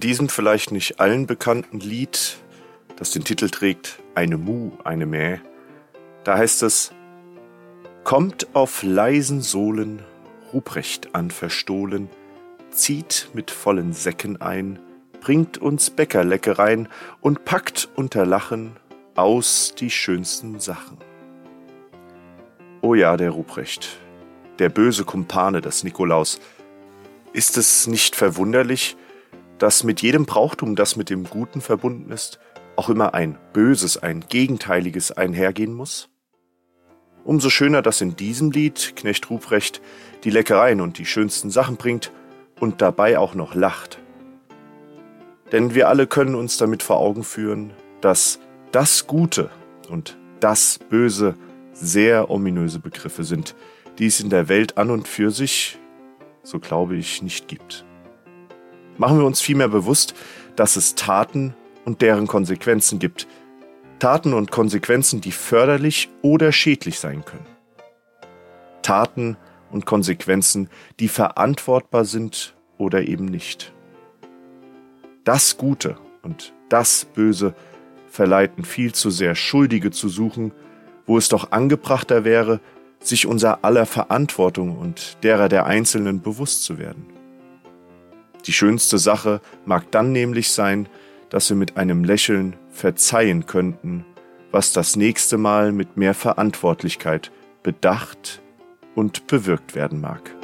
diesem vielleicht nicht allen bekannten Lied, das den Titel trägt Eine Mu, eine Mäh, da heißt es Kommt auf leisen Sohlen Ruprecht an verstohlen, zieht mit vollen Säcken ein, bringt uns Bäckerleckereien und packt unter Lachen aus die schönsten Sachen. Oh ja, der Ruprecht, der böse Kumpane des Nikolaus. Ist es nicht verwunderlich, dass mit jedem Brauchtum, das mit dem Guten verbunden ist, auch immer ein Böses, ein Gegenteiliges einhergehen muss? Umso schöner, dass in diesem Lied Knecht Ruprecht die Leckereien und die schönsten Sachen bringt und dabei auch noch lacht. Denn wir alle können uns damit vor Augen führen, dass das Gute und das Böse sehr ominöse Begriffe sind, die es in der Welt an und für sich, so glaube ich, nicht gibt. Machen wir uns vielmehr bewusst, dass es Taten und deren Konsequenzen gibt. Taten und Konsequenzen, die förderlich oder schädlich sein können. Taten und Konsequenzen, die verantwortbar sind oder eben nicht. Das Gute und das Böse verleiten viel zu sehr Schuldige zu suchen, wo es doch angebrachter wäre, sich unser aller Verantwortung und derer der Einzelnen bewusst zu werden. Die schönste Sache mag dann nämlich sein, dass wir mit einem Lächeln verzeihen könnten, was das nächste Mal mit mehr Verantwortlichkeit bedacht und bewirkt werden mag.